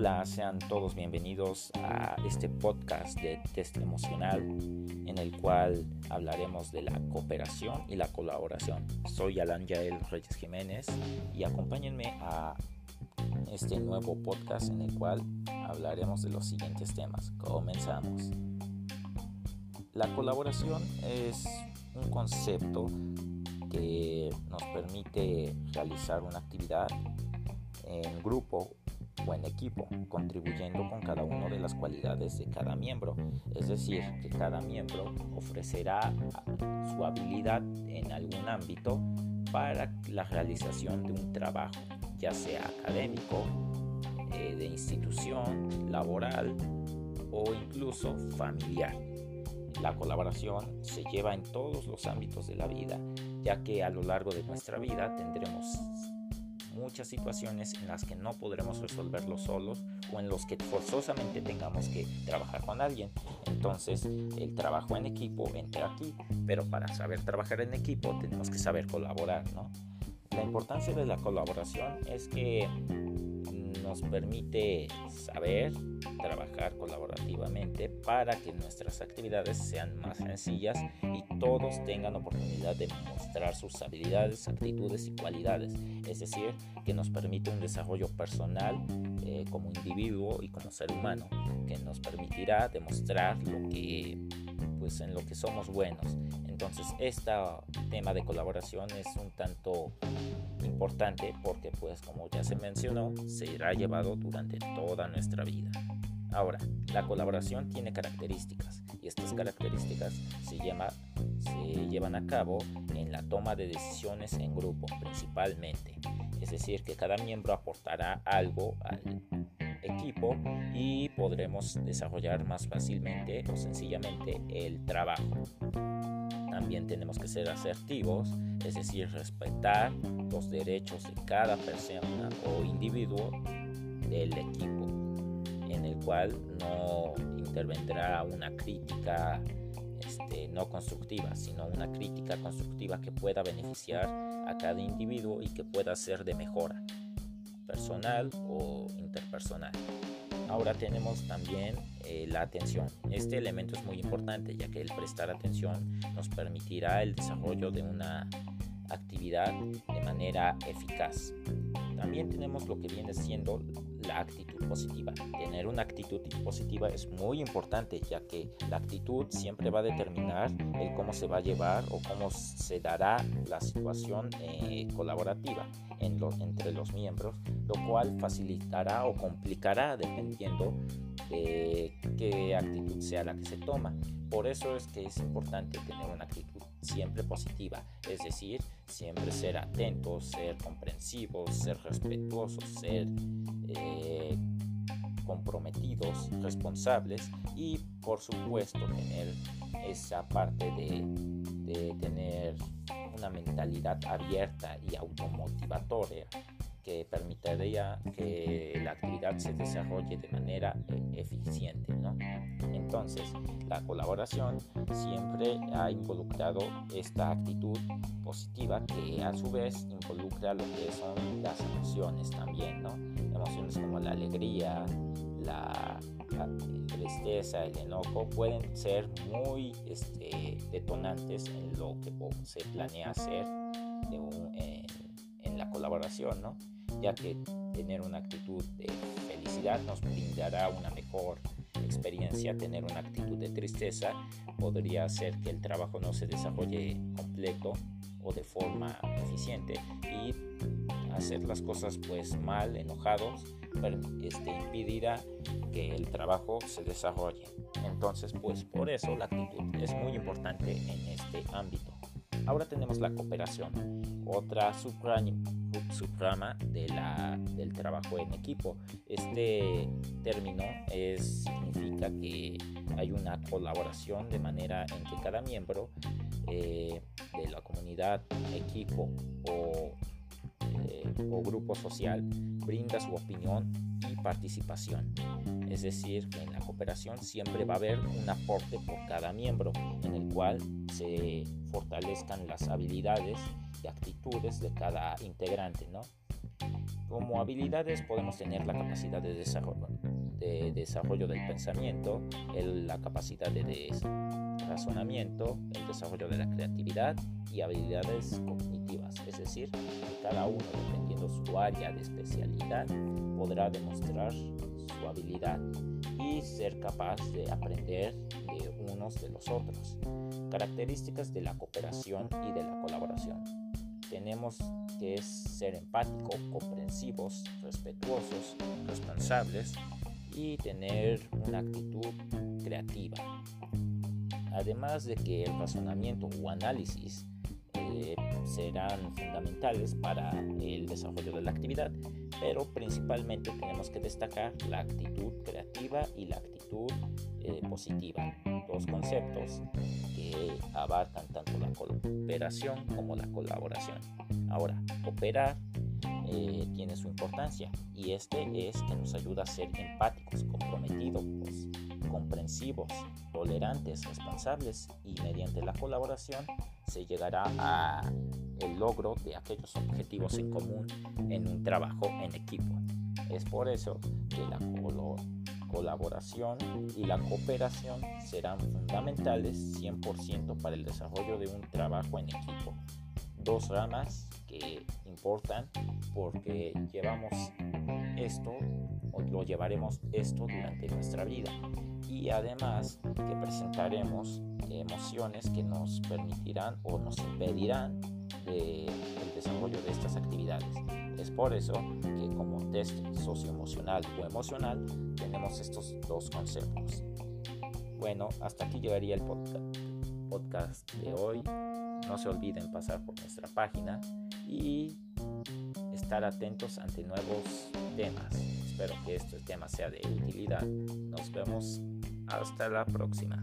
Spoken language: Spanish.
Hola, sean todos bienvenidos a este podcast de test emocional en el cual hablaremos de la cooperación y la colaboración. Soy Alan Yael Reyes Jiménez y acompáñenme a este nuevo podcast en el cual hablaremos de los siguientes temas. Comenzamos. La colaboración es un concepto que nos permite realizar una actividad en grupo o en equipo, contribuyendo con cada una de las cualidades de cada miembro. Es decir, que cada miembro ofrecerá su habilidad en algún ámbito para la realización de un trabajo, ya sea académico, eh, de institución, laboral o incluso familiar. La colaboración se lleva en todos los ámbitos de la vida, ya que a lo largo de nuestra vida tendremos muchas situaciones en las que no podremos resolverlo solos o en los que forzosamente tengamos que trabajar con alguien. Entonces el trabajo en equipo entra aquí, pero para saber trabajar en equipo tenemos que saber colaborar, ¿no? La importancia de la colaboración es que nos permite saber trabajar colaborativamente para que nuestras actividades sean más sencillas y todos tengan oportunidad de mostrar sus habilidades, actitudes y cualidades. Es decir, que nos permite un desarrollo personal eh, como individuo y como ser humano, que nos permitirá demostrar lo que pues en lo que somos buenos. Entonces, este tema de colaboración es un tanto importante porque pues como ya se mencionó, será llevado durante toda nuestra vida. Ahora, la colaboración tiene características y estas características se, se llevan a cabo en la toma de decisiones en grupo principalmente. Es decir, que cada miembro aportará algo al equipo y podremos desarrollar más fácilmente o sencillamente el trabajo. También tenemos que ser asertivos, es decir, respetar los derechos de cada persona o individuo del equipo, en el cual no intervendrá una crítica este, no constructiva, sino una crítica constructiva que pueda beneficiar a cada individuo y que pueda ser de mejora personal o interpersonal. Ahora tenemos también eh, la atención. Este elemento es muy importante ya que el prestar atención nos permitirá el desarrollo de una actividad de manera eficaz. También tenemos lo que viene siendo la actitud positiva. Tener una actitud positiva es muy importante ya que la actitud siempre va a determinar el cómo se va a llevar o cómo se dará la situación eh, colaborativa entre los miembros, lo cual facilitará o complicará dependiendo de qué actitud sea la que se toma. Por eso es que es importante tener una actitud siempre positiva, es decir, siempre ser atentos, ser comprensivos, ser respetuosos, ser eh, comprometidos, responsables y por supuesto tener esa parte de, de tener una mentalidad abierta y automotivatoria que permitiría que la actividad se desarrolle de manera eh, eficiente. ¿no? Entonces, la colaboración siempre ha involucrado esta actitud positiva que a su vez involucra lo que son las emociones también, ¿no? Emociones como la alegría, la, tristeza, el enojo pueden ser muy este, detonantes en lo que se planea hacer en, en la colaboración, ¿no? Ya que tener una actitud de felicidad nos brindará una mejor experiencia, tener una actitud de tristeza podría hacer que el trabajo no se desarrolle completo o de forma eficiente y hacer las cosas pues mal, enojados, este, impedirá que el trabajo se desarrolle. Entonces pues por eso la actitud es muy importante en este ámbito. Ahora tenemos la cooperación, otra subrama de la, del trabajo en equipo. Este término es, significa que hay una colaboración de manera en que cada miembro eh, de la comunidad, equipo o, eh, o grupo social brinda su opinión y participación. Es decir, en la cooperación siempre va a haber un aporte por cada miembro en el cual se fortalezcan las habilidades y actitudes de cada integrante, ¿no? Como habilidades podemos tener la capacidad de desarrollo, de desarrollo del pensamiento, la capacidad de razonamiento, el desarrollo de la creatividad y habilidades cognitivas. Es decir, cada uno, dependiendo su área de especialidad, podrá demostrar su habilidad y ser capaz de aprender de unos de los otros. Características de la cooperación y de la colaboración. Tenemos que ser empáticos, comprensivos, respetuosos, responsables y tener una actitud creativa. Además de que el razonamiento o análisis eh, serán fundamentales para el desarrollo de la actividad, pero principalmente tenemos que destacar la actitud creativa y la actitud eh, positiva, dos conceptos que abarcan tanto la cooperación como la colaboración. Ahora, cooperar eh, tiene su importancia y este es que nos ayuda a ser empáticos, comprometidos, comprensivos, tolerantes, responsables y mediante la colaboración se llegará a el logro de aquellos objetivos en común en un trabajo en equipo. Es por eso que la colaboración y la cooperación serán fundamentales 100% para el desarrollo de un trabajo en equipo. Dos ramas que importan porque llevamos esto o lo llevaremos esto durante nuestra vida y además que presentaremos emociones que nos permitirán o nos impedirán el desarrollo de estas actividades. Es por eso como test socioemocional o emocional tenemos estos dos conceptos. Bueno, hasta aquí llegaría el podcast de hoy. No se olviden pasar por nuestra página y estar atentos ante nuevos temas. Espero que este tema sea de utilidad. Nos vemos hasta la próxima.